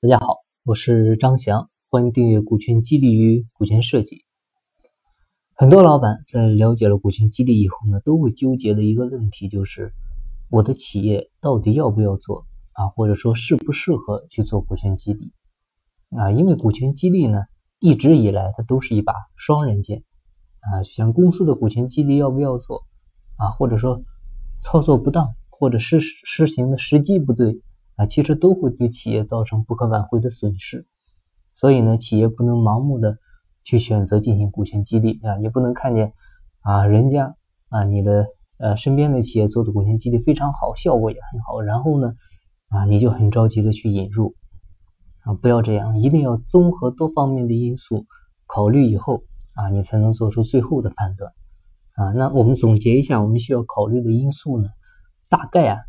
大家好，我是张翔，欢迎订阅股权激励与股权设计。很多老板在了解了股权激励以后呢，都会纠结的一个问题就是，我的企业到底要不要做啊，或者说适不适合去做股权激励啊？因为股权激励呢，一直以来它都是一把双刃剑啊，就像公司的股权激励要不要做啊，或者说操作不当，或者实实行的时机不对。啊，其实都会对企业造成不可挽回的损失，所以呢，企业不能盲目的去选择进行股权激励啊，你不能看见啊，人家啊，你的呃身边的企业做的股权激励非常好，效果也很好，然后呢，啊，你就很着急的去引入啊，不要这样，一定要综合多方面的因素考虑以后啊，你才能做出最后的判断啊。那我们总结一下，我们需要考虑的因素呢，大概啊。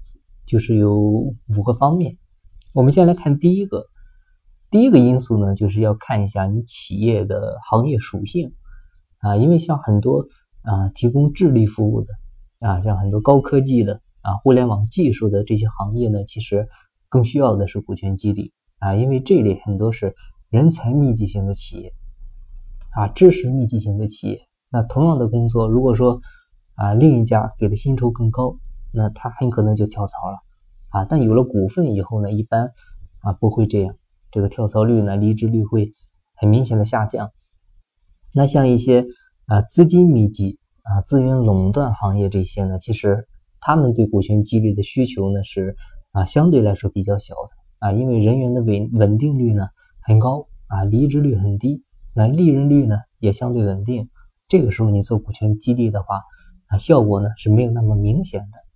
就是有五个方面，我们先来看第一个，第一个因素呢，就是要看一下你企业的行业属性。啊，因为像很多啊提供智力服务的啊，像很多高科技的啊互联网技术的这些行业呢，其实更需要的是股权激励。啊，因为这一类很多是人才密集型的企业。啊，知识密集型的企业，那同样的工作，如果说啊另一家给的薪酬更高。那他很可能就跳槽了啊！但有了股份以后呢，一般啊不会这样，这个跳槽率呢，离职率会很明显的下降。那像一些啊资金密集啊资源垄断行业这些呢，其实他们对股权激励的需求呢是啊相对来说比较小的啊，因为人员的稳稳定率呢很高啊，离职率很低，那利润率呢也相对稳定。这个时候你做股权激励的话啊，效果呢是没有那么明显的。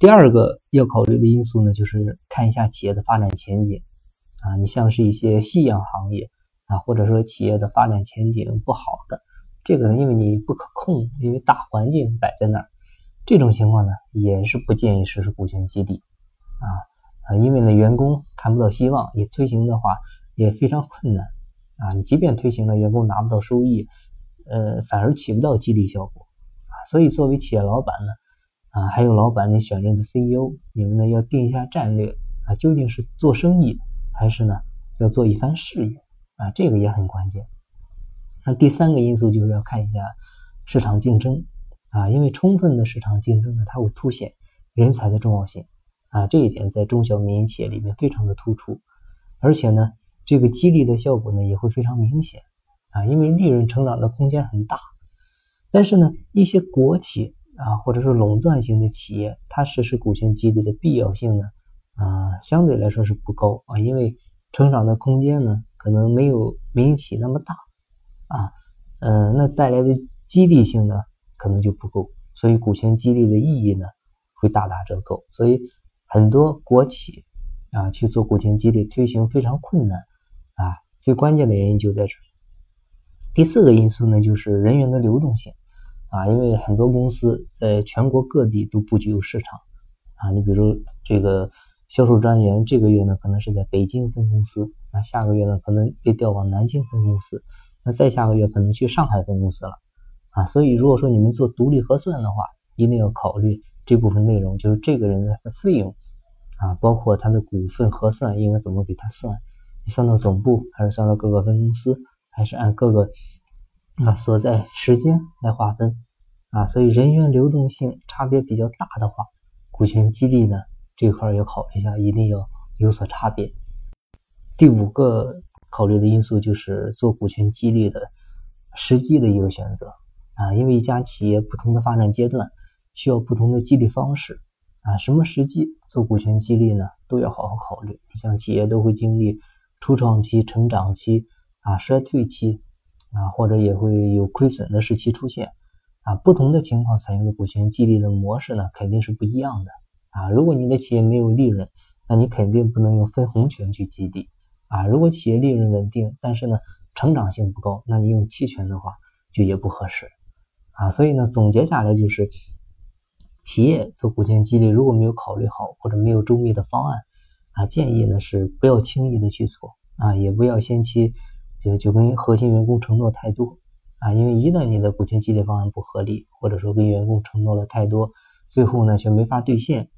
第二个要考虑的因素呢，就是看一下企业的发展前景啊。你像是一些夕阳行业啊，或者说企业的发展前景不好的，这个呢，因为你不可控，因为大环境摆在那儿，这种情况呢，也是不建议实施股权激励啊啊，因为呢，员工看不到希望，你推行的话也非常困难啊。你即便推行了，员工拿不到收益，呃，反而起不到激励效果啊。所以作为企业老板呢。啊，还有老板，你选任的 CEO，你们呢要定一下战略啊，究竟是做生意还是呢要做一番事业啊？这个也很关键。那第三个因素就是要看一下市场竞争啊，因为充分的市场竞争呢，它会凸显人才的重要性啊，这一点在中小民营企业里面非常的突出，而且呢，这个激励的效果呢也会非常明显啊，因为利润成长的空间很大。但是呢，一些国企。啊，或者是垄断型的企业，它实施股权激励的必要性呢，啊，相对来说是不高啊，因为成长的空间呢，可能没有民营企业那么大，啊，嗯，那带来的激励性呢，可能就不够，所以股权激励的意义呢，会大打折扣，所以很多国企啊去做股权激励推行非常困难，啊，最关键的原因就在这。第四个因素呢，就是人员的流动性。啊，因为很多公司在全国各地都布局有市场，啊，你比如这个销售专员，这个月呢可能是在北京分公司，那下个月呢可能被调往南京分公司，那再下个月可能去上海分公司了，啊，所以如果说你们做独立核算的话，一定要考虑这部分内容，就是这个人的费用，啊，包括他的股份核算应该怎么给他算，你算到总部还是算到各个分公司，还是按各个。啊，所在时间来划分啊，所以人员流动性差别比较大的话，股权激励呢这块要考虑一下，一定要有所差别。第五个考虑的因素就是做股权激励的时机的一个选择啊，因为一家企业不同的发展阶段需要不同的激励方式啊，什么时机做股权激励呢，都要好好考虑。你像企业都会经历初创期、成长期啊、衰退期。啊，或者也会有亏损的时期出现，啊，不同的情况采用的股权激励的模式呢，肯定是不一样的，啊，如果你的企业没有利润，那你肯定不能用分红权去激励，啊，如果企业利润稳定，但是呢，成长性不高，那你用期权的话就也不合适，啊，所以呢，总结下来就是，企业做股权激励如果没有考虑好或者没有周密的方案，啊，建议呢是不要轻易的去做，啊，也不要先期。就就跟核心员工承诺太多啊，因为一旦你的股权激励方案不合理，或者说跟员工承诺了太多，最后呢却没法兑现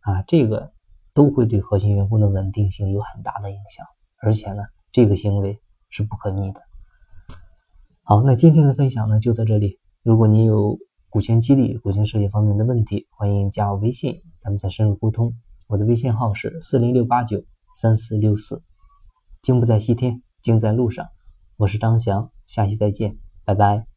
啊，这个都会对核心员工的稳定性有很大的影响，而且呢，这个行为是不可逆的。好，那今天的分享呢就到这里。如果你有股权激励、股权设计方面的问题，欢迎加我微信，咱们再深入沟通。我的微信号是四零六八九三四六四。精不在西天，精在路上。我是张翔，下期再见，拜拜。